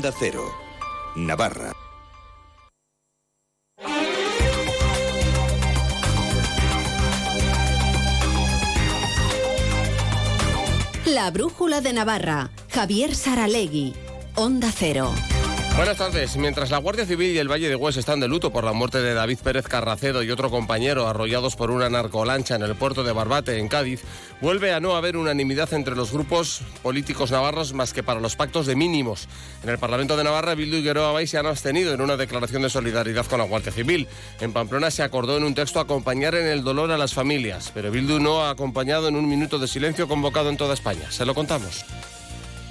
Onda Cero, Navarra. La Brújula de Navarra, Javier Saralegui, Onda Cero. Buenas tardes. Mientras la Guardia Civil y el Valle de Hues están de luto por la muerte de David Pérez Carracedo y otro compañero arrollados por una narcolancha en el puerto de Barbate, en Cádiz, vuelve a no haber unanimidad entre los grupos políticos navarros más que para los pactos de mínimos. En el Parlamento de Navarra, Bildu y Gueroa Bay se han abstenido en una declaración de solidaridad con la Guardia Civil. En Pamplona se acordó en un texto acompañar en el dolor a las familias, pero Bildu no ha acompañado en un minuto de silencio convocado en toda España. Se lo contamos.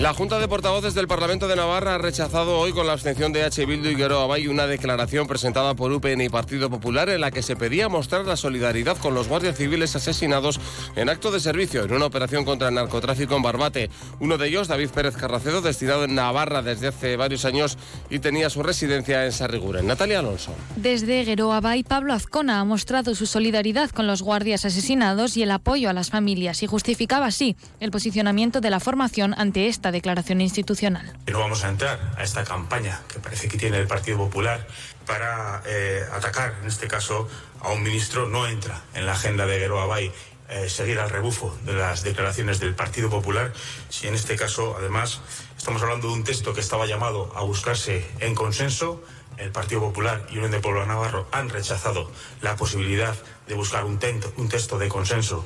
La Junta de Portavoces del Parlamento de Navarra ha rechazado hoy con la abstención de H. Bildu y Guero Abay una declaración presentada por UPN y Partido Popular en la que se pedía mostrar la solidaridad con los guardias civiles asesinados en acto de servicio en una operación contra el narcotráfico en Barbate. Uno de ellos, David Pérez Carracedo, destinado en Navarra desde hace varios años y tenía su residencia en Sarriguren. Natalia Alonso. Desde Guero Abay, Pablo Azcona ha mostrado su solidaridad con los guardias asesinados y el apoyo a las familias y justificaba así el posicionamiento de la formación ante esta declaración institucional. No vamos a entrar a esta campaña que parece que tiene el Partido Popular para eh, atacar, en este caso, a un ministro. No entra en la agenda de Guero Abay eh, seguir al rebufo de las declaraciones del Partido Popular, si en este caso, además, estamos hablando de un texto que estaba llamado a buscarse en consenso. El Partido Popular y Unión de Pueblo Navarro han rechazado la posibilidad de buscar un, un texto de consenso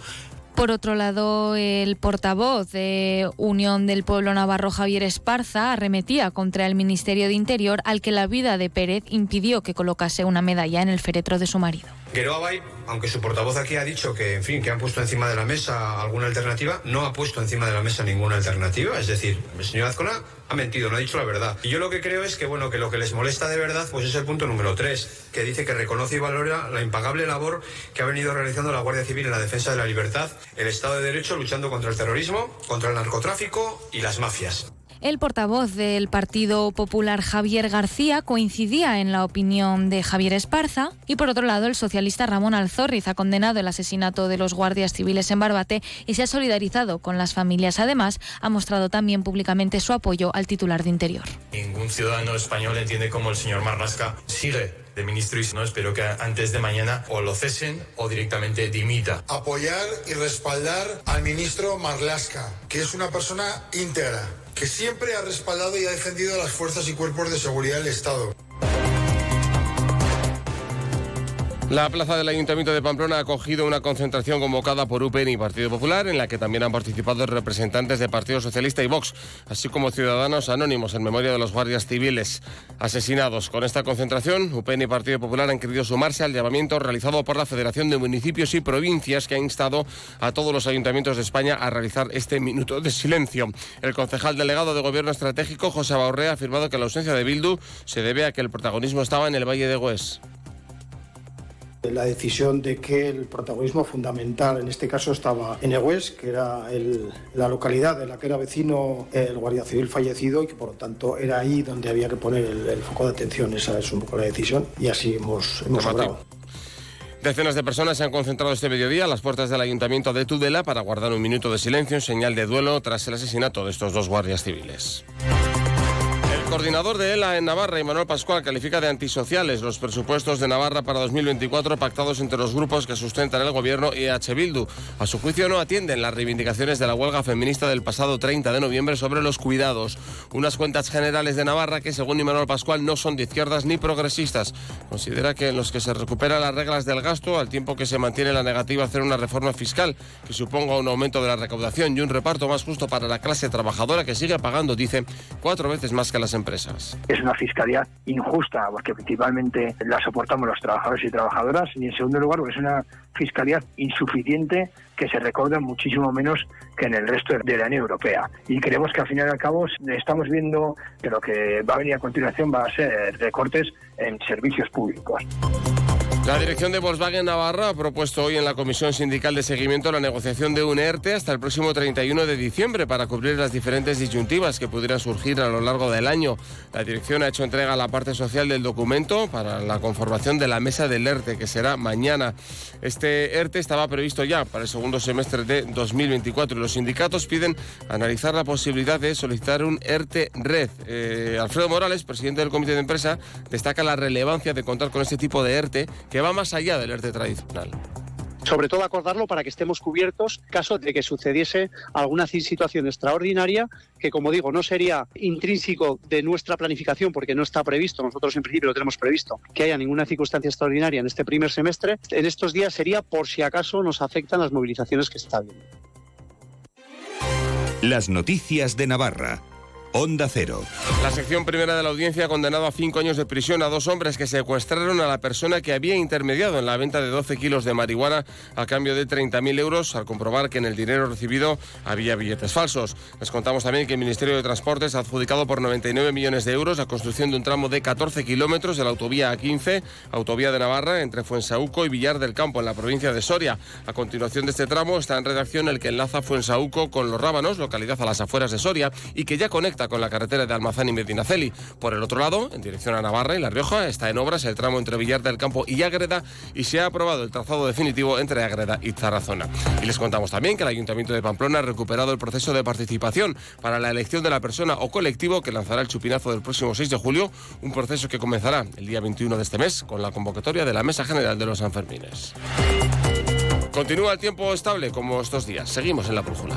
por otro lado, el portavoz de Unión del Pueblo Navarro, Javier Esparza, arremetía contra el Ministerio de Interior al que la vida de Pérez impidió que colocase una medalla en el féretro de su marido. Abay, aunque su portavoz aquí ha dicho que, en fin, que han puesto encima de la mesa alguna alternativa, no ha puesto encima de la mesa ninguna alternativa. Es decir, el señor Azcona ha mentido, no ha dicho la verdad. Y yo lo que creo es que, bueno, que lo que les molesta de verdad, pues es el punto número tres, que dice que reconoce y valora la impagable labor que ha venido realizando la Guardia Civil en la defensa de la libertad, el Estado de Derecho, luchando contra el terrorismo, contra el narcotráfico y las mafias. El portavoz del Partido Popular Javier García coincidía en la opinión de Javier Esparza y por otro lado el socialista Ramón Alzorriz ha condenado el asesinato de los guardias civiles en Barbate y se ha solidarizado con las familias. Además, ha mostrado también públicamente su apoyo al titular de Interior. Ningún ciudadano español entiende cómo el señor Marlaska sigue de ministro y no espero que antes de mañana o lo cesen o directamente dimita. Apoyar y respaldar al ministro Marlaska, que es una persona íntegra que siempre ha respaldado y ha defendido a las fuerzas y cuerpos de seguridad del Estado. La plaza del Ayuntamiento de Pamplona ha acogido una concentración convocada por UPN y Partido Popular, en la que también han participado representantes de Partido Socialista y Vox, así como ciudadanos anónimos en memoria de los guardias civiles asesinados. Con esta concentración, UPN y Partido Popular han querido sumarse al llamamiento realizado por la Federación de Municipios y Provincias, que ha instado a todos los ayuntamientos de España a realizar este minuto de silencio. El concejal delegado de Gobierno Estratégico, José Baurrea, ha afirmado que la ausencia de Bildu se debe a que el protagonismo estaba en el Valle de Hues la decisión de que el protagonismo fundamental en este caso estaba en Egues, que era la localidad de la que era vecino el guardia civil fallecido y que por lo tanto era ahí donde había que poner el, foco de atención. Esa es un poco la decisión y así hemos, hemos Decenas de personas se han concentrado este mediodía a las puertas del ayuntamiento de Tudela para guardar un minuto de silencio en señal de duelo tras el asesinato de estos dos guardias civiles coordinador de ELA en Navarra, Manuel Pascual, califica de antisociales los presupuestos de Navarra para 2024 pactados entre los grupos que sustentan el gobierno y H. Bildu. A su juicio no atienden las reivindicaciones de la huelga feminista del pasado 30 de noviembre sobre los cuidados. Unas cuentas generales de Navarra que, según Manuel Pascual, no son de izquierdas ni progresistas. Considera que en los que se recuperan las reglas del gasto, al tiempo que se mantiene la negativa a hacer una reforma fiscal que suponga un aumento de la recaudación y un reparto más justo para la clase trabajadora que sigue pagando, dice, cuatro veces más que las empresas. Es una fiscalidad injusta porque principalmente la soportamos los trabajadores y trabajadoras y en segundo lugar porque es una fiscalidad insuficiente que se recauda muchísimo menos que en el resto de la Unión Europea. Y creemos que al final y al cabo estamos viendo que lo que va a venir a continuación va a ser recortes en servicios públicos. La dirección de Volkswagen Navarra ha propuesto hoy en la Comisión Sindical de Seguimiento la negociación de un ERTE hasta el próximo 31 de diciembre para cubrir las diferentes disyuntivas que pudieran surgir a lo largo del año. La dirección ha hecho entrega a la parte social del documento para la conformación de la mesa del ERTE, que será mañana. Este ERTE estaba previsto ya para el segundo semestre de 2024 y los sindicatos piden analizar la posibilidad de solicitar un ERTE red. Eh, Alfredo Morales, presidente del comité de empresa, destaca la relevancia de contar con este tipo de ERTE que va más allá del ERTE tradicional sobre todo acordarlo para que estemos cubiertos en caso de que sucediese alguna situación extraordinaria que, como digo, no sería intrínseco de nuestra planificación porque no está previsto, nosotros en principio lo tenemos previsto, que haya ninguna circunstancia extraordinaria en este primer semestre, en estos días sería por si acaso nos afectan las movilizaciones que se está viendo. Las noticias de Navarra. Onda Cero. La sección primera de la audiencia ha condenado a cinco años de prisión a dos hombres que secuestraron a la persona que había intermediado en la venta de 12 kilos de marihuana a cambio de 30.000 euros al comprobar que en el dinero recibido había billetes falsos. Les contamos también que el Ministerio de Transportes ha adjudicado por 99 millones de euros la construcción de un tramo de 14 kilómetros de la autovía A15, autovía de Navarra, entre Fuensauco y Villar del Campo, en la provincia de Soria. A continuación de este tramo está en redacción el que enlaza Fuensauco con Los Rábanos, localidad a las afueras de Soria, y que ya conecta con la carretera de Almazán y Medinaceli. Por el otro lado, en dirección a Navarra y La Rioja, está en obras el tramo entre Villar del Campo y Ágreda y se ha aprobado el trazado definitivo entre Ágreda y Tarazona. Y les contamos también que el Ayuntamiento de Pamplona ha recuperado el proceso de participación para la elección de la persona o colectivo que lanzará el chupinazo del próximo 6 de julio, un proceso que comenzará el día 21 de este mes con la convocatoria de la Mesa General de los Sanfermines. Continúa el tiempo estable como estos días. Seguimos en la brújula.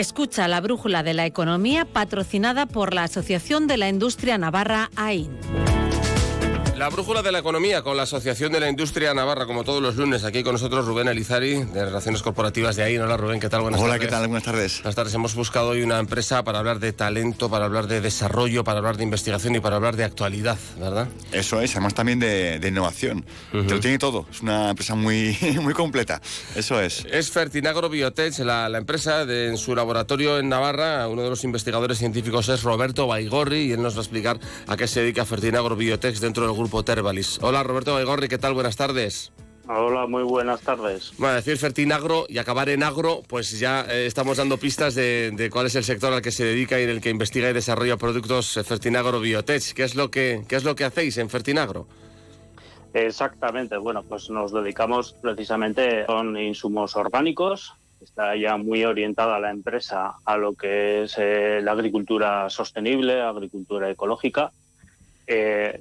Escucha la brújula de la economía patrocinada por la Asociación de la Industria Navarra AIN. La brújula de la economía con la Asociación de la Industria Navarra, como todos los lunes, aquí con nosotros Rubén Elizari, de Relaciones Corporativas de AIN. Hola Rubén, ¿qué tal? Buenas Hola, ¿qué tal? Buenas tardes. Buenas tardes. Hemos buscado hoy una empresa para hablar de talento, para hablar de desarrollo, para hablar de investigación y para hablar de actualidad, ¿verdad? Eso es, además también de, innovación. Te lo tiene todo. Es una empresa muy, muy completa. Eso es. Es Fertinagro Biotech, la, empresa de, en su laboratorio en Navarra. Uno de los investigadores científicos es Roberto Baigorri y él nos va a explicar a qué se dedica Fertinagro Biotech dentro del grupo Tervalis. Hola Roberto Baigorri, ¿qué tal? Buenas tardes. Hola, muy buenas tardes. Bueno, decir Fertinagro y acabar en agro, pues ya eh, estamos dando pistas de, cuál es el sector al que se dedica y en el que investiga y desarrolla productos eh, Fertinagro Biotech. ¿Qué es lo que, qué es lo que hacéis en Fertinagro? Exactamente, bueno, pues nos dedicamos precisamente con insumos orgánicos. Está ya muy orientada la empresa a lo que es eh, la agricultura sostenible, agricultura ecológica.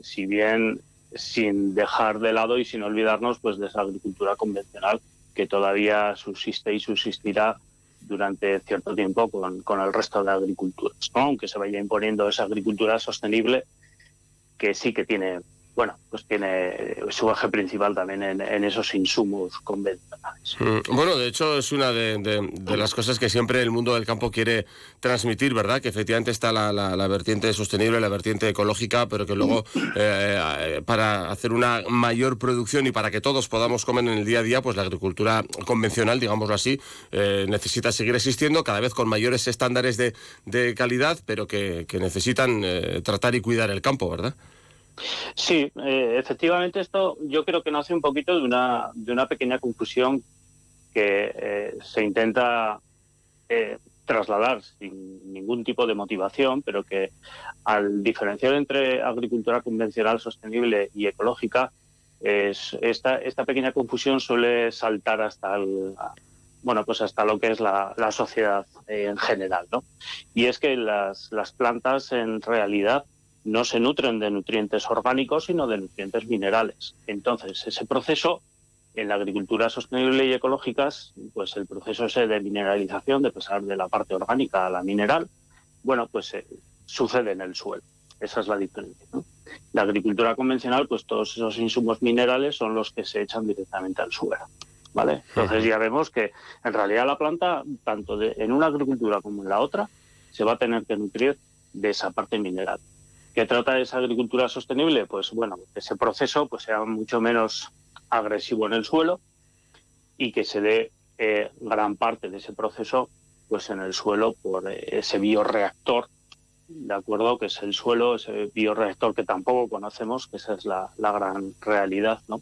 Si bien sin dejar de lado y sin olvidarnos pues de esa agricultura convencional que todavía subsiste y subsistirá durante cierto tiempo con, con el resto de agriculturas, aunque se vaya imponiendo esa agricultura sostenible que sí que tiene bueno, pues tiene su eje principal también en, esos insumos convencionales. Mm, bueno, de hecho es una de, las cosas que siempre el mundo del campo quiere transmitir, ¿verdad? Que efectivamente está la, vertiente sostenible, la vertiente ecológica, pero que luego eh, para hacer una mayor producción y para que todos podamos comer en el día a día, pues la agricultura convencional, digámoslo así, eh, necesita seguir existiendo cada vez con mayores estándares de, calidad, pero que, necesitan eh, tratar y cuidar el campo, ¿verdad? Sí, eh, efectivamente esto yo creo que nace un poquito de una, de una pequeña confusión que eh, se intenta eh, trasladar sin ningún tipo de motivación, pero que al diferenciar entre agricultura convencional, sostenible y ecológica, es, esta, esta pequeña confusión suele saltar hasta el, bueno, pues hasta lo que es la, la sociedad en general, ¿no? Y es que las, las plantas en realidad no se nutren de nutrientes orgánicos, sino de nutrientes minerales. Entonces, ese proceso en la agricultura sostenible y ecológica, pues el proceso ese de mineralización, de pasar de la parte orgánica a la mineral, bueno, pues eh, sucede en el suelo. Esa es la diferencia. La agricultura convencional, pues todos esos insumos minerales son los que se echan directamente al suelo. ¿Vale? Entonces ya vemos que en realidad la planta, tanto de, en una agricultura como en la otra, se va a tener que nutrir de esa parte mineral. ¿Qué trata esa agricultura sostenible? Pues bueno, que ese proceso pues, sea mucho menos agresivo en el suelo y que se dé eh, gran parte de ese proceso pues en el suelo por eh, ese bioreactor, ¿de acuerdo? Que es el suelo, ese bioreactor que tampoco conocemos, que esa es la, gran realidad, ¿no?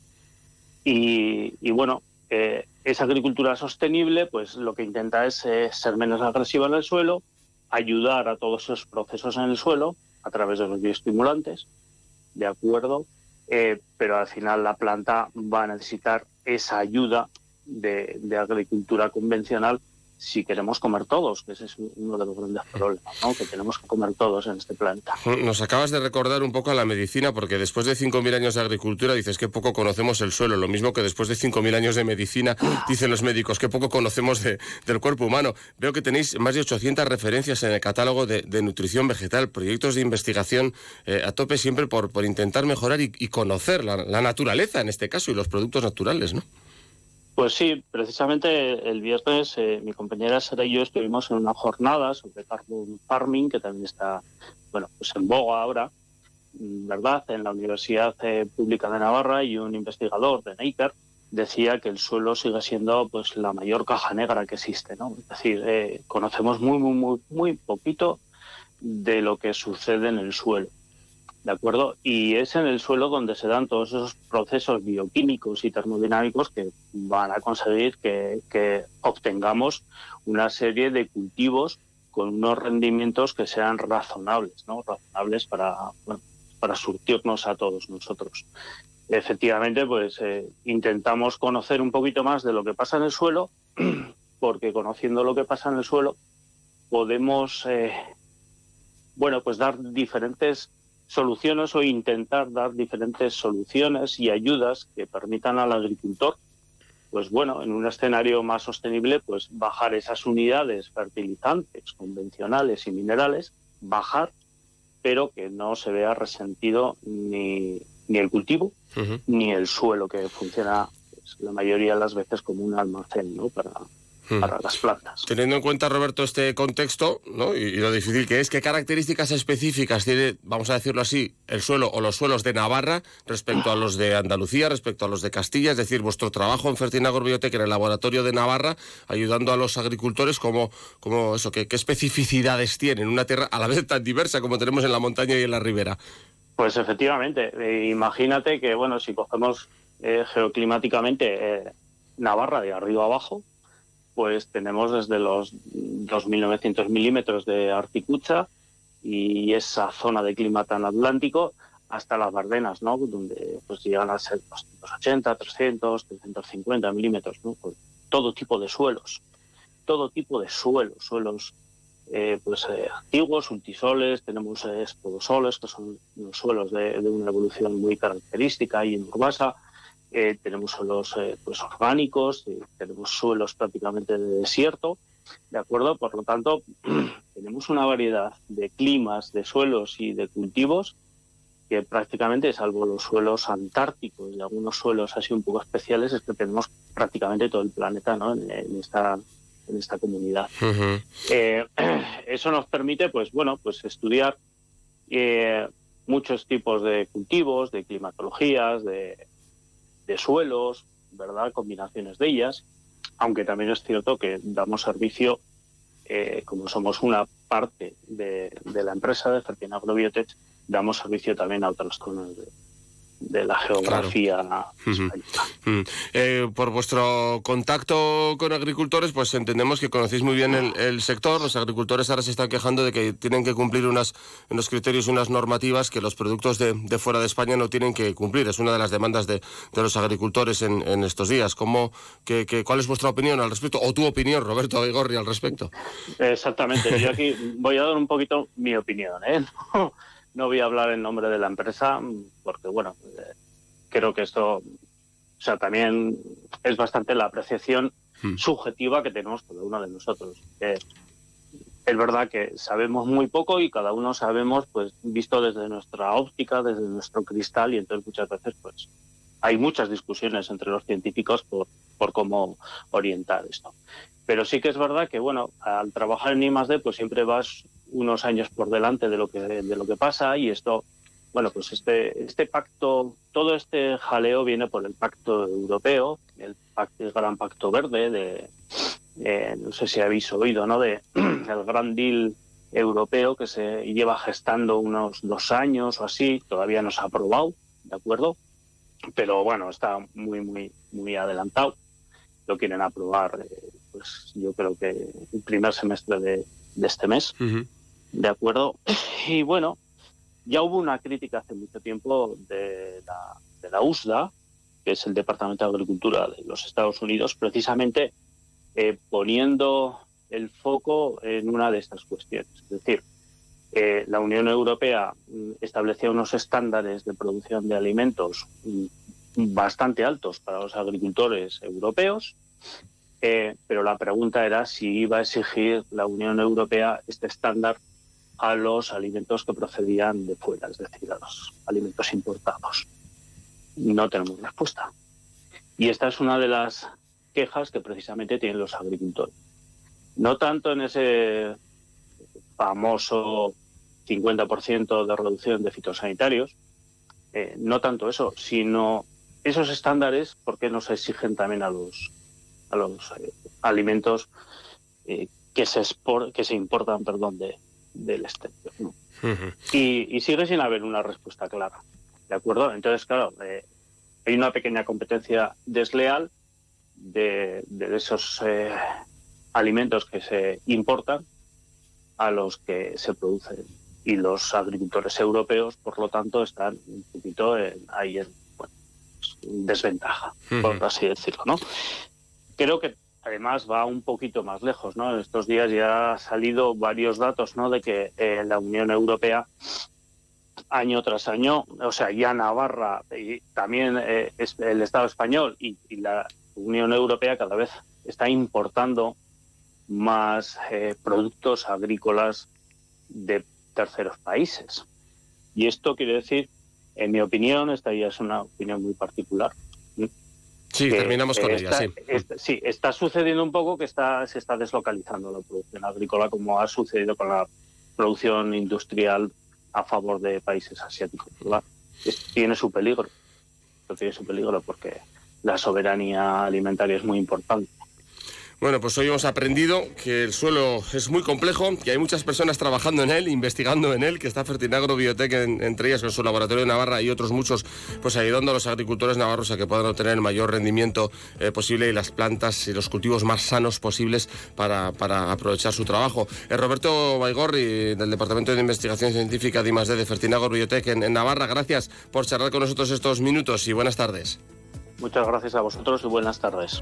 Y, bueno, eh, esa agricultura sostenible, pues lo que intenta es ser menos agresiva en el suelo, ayudar a todos esos procesos en el suelo a través de los bioestimulantes, ¿de acuerdo? Eh, pero al final la planta va a necesitar esa ayuda de, de agricultura convencional si queremos comer todos, que ese es uno de los grandes problemas, ¿no? que tenemos que comer todos en este planeta. Nos acabas de recordar un poco a la medicina, porque después de 5.000 años de agricultura dices que poco conocemos el suelo, lo mismo que después de 5.000 años de medicina dicen los médicos que poco conocemos del cuerpo humano. Veo que tenéis más de 800 referencias en el catálogo de, nutrición vegetal, proyectos de investigación eh, a tope siempre por, por intentar mejorar y, conocer la, la naturaleza en este caso y los productos naturales, ¿no? Pues sí, precisamente el viernes eh, mi compañera Sara y yo estuvimos en una jornada sobre carbon farming, que también está bueno, pues en boga ahora, mm, ¿verdad? En la Universidad eh, Pública de Navarra y un investigador de Neiker decía que el suelo sigue siendo pues la mayor caja negra que existe, ¿no? Es decir, eh, conocemos muy, muy, muy, muy poquito de lo que sucede en el suelo. ¿De acuerdo? Y es en el suelo donde se dan todos esos procesos bioquímicos y termodinámicos que van a conseguir que, obtengamos una serie de cultivos con unos rendimientos que sean razonables, ¿no? Razonables para, para surtirnos a todos nosotros. Efectivamente, pues eh, intentamos conocer un poquito más de lo que pasa en el suelo, porque conociendo lo que pasa en el suelo podemos, eh, bueno, pues dar diferentes soluciones o intentar dar diferentes soluciones y ayudas que permitan al agricultor, pues bueno, en un escenario más sostenible, pues bajar esas unidades fertilizantes convencionales y minerales, bajar, pero que no se vea resentido ni, ni el cultivo ni el suelo que funciona pues, la mayoría de las veces como un almacén ¿no? para, Hmm. para las plantas. Teniendo en cuenta, Roberto, este contexto ¿no? y, lo difícil que es, ¿qué características específicas tiene, vamos a decirlo así, el suelo o los suelos de Navarra respecto a los de Andalucía, respecto a los de Castilla? Es decir, vuestro trabajo en Fertinagor Biotech en el laboratorio de Navarra, ayudando a los agricultores, como, como eso, ¿qué, especificidades tienen una tierra a la vez tan diversa como tenemos en la montaña y en la ribera? Pues efectivamente, eh, imagínate que, bueno, si cogemos eh, geoclimáticamente eh, Navarra de arriba abajo, pues tenemos desde los 2.900 milímetros de Articucha y esa zona de clima tan atlántico hasta las Bardenas, ¿no? Donde pues llegan a ser 280, 300, 350 milímetros, ¿no? Todo tipo de suelos, todo tipo de suelos, suelos eh, pues eh, antiguos, ultisoles, tenemos eh, espodosoles, que son los suelos de, una evolución muy característica y en Urbasa, eh, tenemos suelos eh, pues orgánicos, eh, tenemos suelos prácticamente de desierto, ¿de acuerdo? Por lo tanto, tenemos una variedad de climas, de suelos y de cultivos que prácticamente, salvo los suelos antárticos y algunos suelos así un poco especiales, es que tenemos prácticamente todo el planeta ¿no? en, esta en esta comunidad. eso nos permite, pues bueno, pues estudiar muchos tipos de cultivos, de climatologías, de, de suelos, ¿verdad? Combinaciones de ellas, aunque también es cierto que damos servicio, eh, como somos una parte de, la empresa de Fertin Agrobiotech, damos servicio también a otras zonas de, de la geografía mm. eh, por vuestro contacto con agricultores, pues entendemos que conocéis muy bien el, sector. Los agricultores ahora se están quejando de que tienen que cumplir unas, unos criterios unas normativas que los productos de, fuera de España no tienen que cumplir. Es una de las demandas de, los agricultores en, estos días. ¿Cómo, que, ¿Cuál es vuestra opinión al respecto? O tu opinión, Roberto Aigorri, al respecto. Exactamente. Yo aquí voy a dar un poquito mi opinión. ¿eh? No voy a hablar en nombre de la empresa porque, bueno, eh, creo que esto, o sea, también es bastante la apreciación hmm. subjetiva que tenemos cada uno de nosotros. es verdad que sabemos muy poco y cada uno sabemos, pues, visto desde nuestra óptica, desde nuestro cristal, y entonces muchas veces, pues, hay muchas discusiones entre los científicos por, por cómo orientar esto. Pero sí que es verdad que, bueno, al trabajar en I+.D., pues siempre vas unos años por delante de lo que, de lo que pasa y esto, bueno, pues este, este pacto, todo este jaleo viene por el pacto europeo, el, pacto, el gran pacto verde de, eh, no sé si habéis oído, ¿no? De el Gran Deal europeo que se lleva gestando unos dos años o así, todavía no se ha aprobado, ¿de acuerdo? Pero bueno, está muy, muy, muy adelantado. Lo quieren aprobar, eh, pues yo creo que el primer semestre de, de este mes, ¿de acuerdo? Y bueno, ya hubo una crítica hace mucho tiempo de la, de la USDA, que es el Departamento de Agricultura de los Estados Unidos, precisamente eh, poniendo el foco en una de estas cuestiones. Es decir, eh, la Unión Europea mm, establecía unos estándares de producción de alimentos mm, bastante altos para los agricultores europeos, eh, pero la pregunta era si iba a exigir la Unión Europea este estándar a los alimentos que procedían de fuera, es decir, a los alimentos importados. No tenemos respuesta. Y esta es una de las quejas que precisamente tienen los agricultores. No tanto en ese famoso 50% de reducción de fitosanitarios, eh, no tanto eso, sino esos estándares, ¿por qué no se exigen también a los, a los eh, alimentos eh, que, se que se importan perdón, de, del exterior? y, y, sigue sin haber una respuesta clara. ¿De acuerdo? Entonces, claro, hay una pequeña competencia desleal de, esos eh, alimentos que se importan a los que se producen. Y los agricultores europeos, por lo tanto, están un poquito ahí en desventaja, por así decirlo. ¿no? Creo que además va un poquito más lejos. ¿no? En estos días ya han salido varios datos ¿no? de que eh, la Unión Europea año tras año, o sea, ya Navarra y también eh, el Estado español y, la Unión Europea cada vez está importando más eh, productos agrícolas de terceros países. Y esto quiere decir, en mi opinión, esta ya es una opinión muy particular. Sí, terminamos con ella, sí. sí, está sucediendo un poco que está, se está deslocalizando la producción agrícola, como ha sucedido con la producción industrial a favor de países asiáticos. tiene su peligro, tiene su peligro porque la soberanía alimentaria es muy importante. Bueno, pues hoy hemos aprendido que el suelo es muy complejo, que hay muchas personas trabajando en él, investigando en él, que está Fertinagro Biotech, entre ellas con su laboratorio de Navarra y otros muchos, pues ayudando a los agricultores navarros a que puedan obtener el mayor rendimiento eh, posible y las plantas y los cultivos más sanos posibles para, aprovechar su trabajo. Eh, Roberto Baigorri, del Departamento de Investigación Científica de I+.D. de Fertinagro Biotech en Navarra, gracias por charlar con nosotros estos minutos y buenas tardes. Muchas gracias a vosotros y buenas tardes.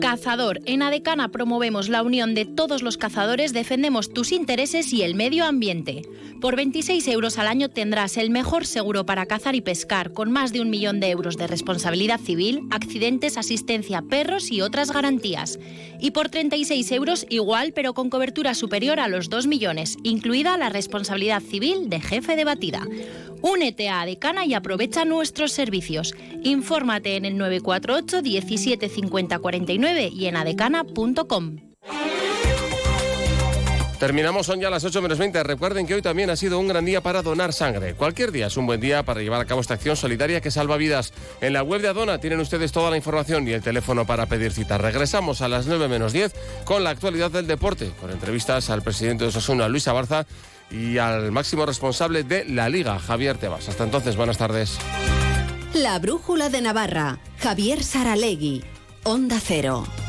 Cazador. En Adecana promovemos la unión de todos los cazadores, defendemos tus intereses y el medio ambiente. Por 26 euros al año tendrás el mejor seguro para cazar y pescar, con más de un millón de euros de responsabilidad civil, accidentes, asistencia, perros y otras garantías. Y por 36 euros igual, pero con cobertura superior a los 2 millones, incluida la responsabilidad civil de jefe de batida. Únete a Adecana y aprovecha nuestros servicios. Infórmate en el 948 17 50 49 y en adecana.com. Terminamos, son ya las 8 menos 20. Recuerden que hoy también ha sido un gran día para donar sangre. Cualquier día es un buen día para llevar a cabo esta acción solidaria que salva vidas. En la web de Adona tienen ustedes toda la información y el teléfono para pedir cita. Regresamos a las 9 menos 10 con la actualidad del deporte, con entrevistas al presidente de Osasuna, Luis Abarza, y al máximo responsable de la Liga, Javier Tebas. Hasta entonces, buenas tardes. La Brújula de Navarra, Javier Saralegui, Onda Cero.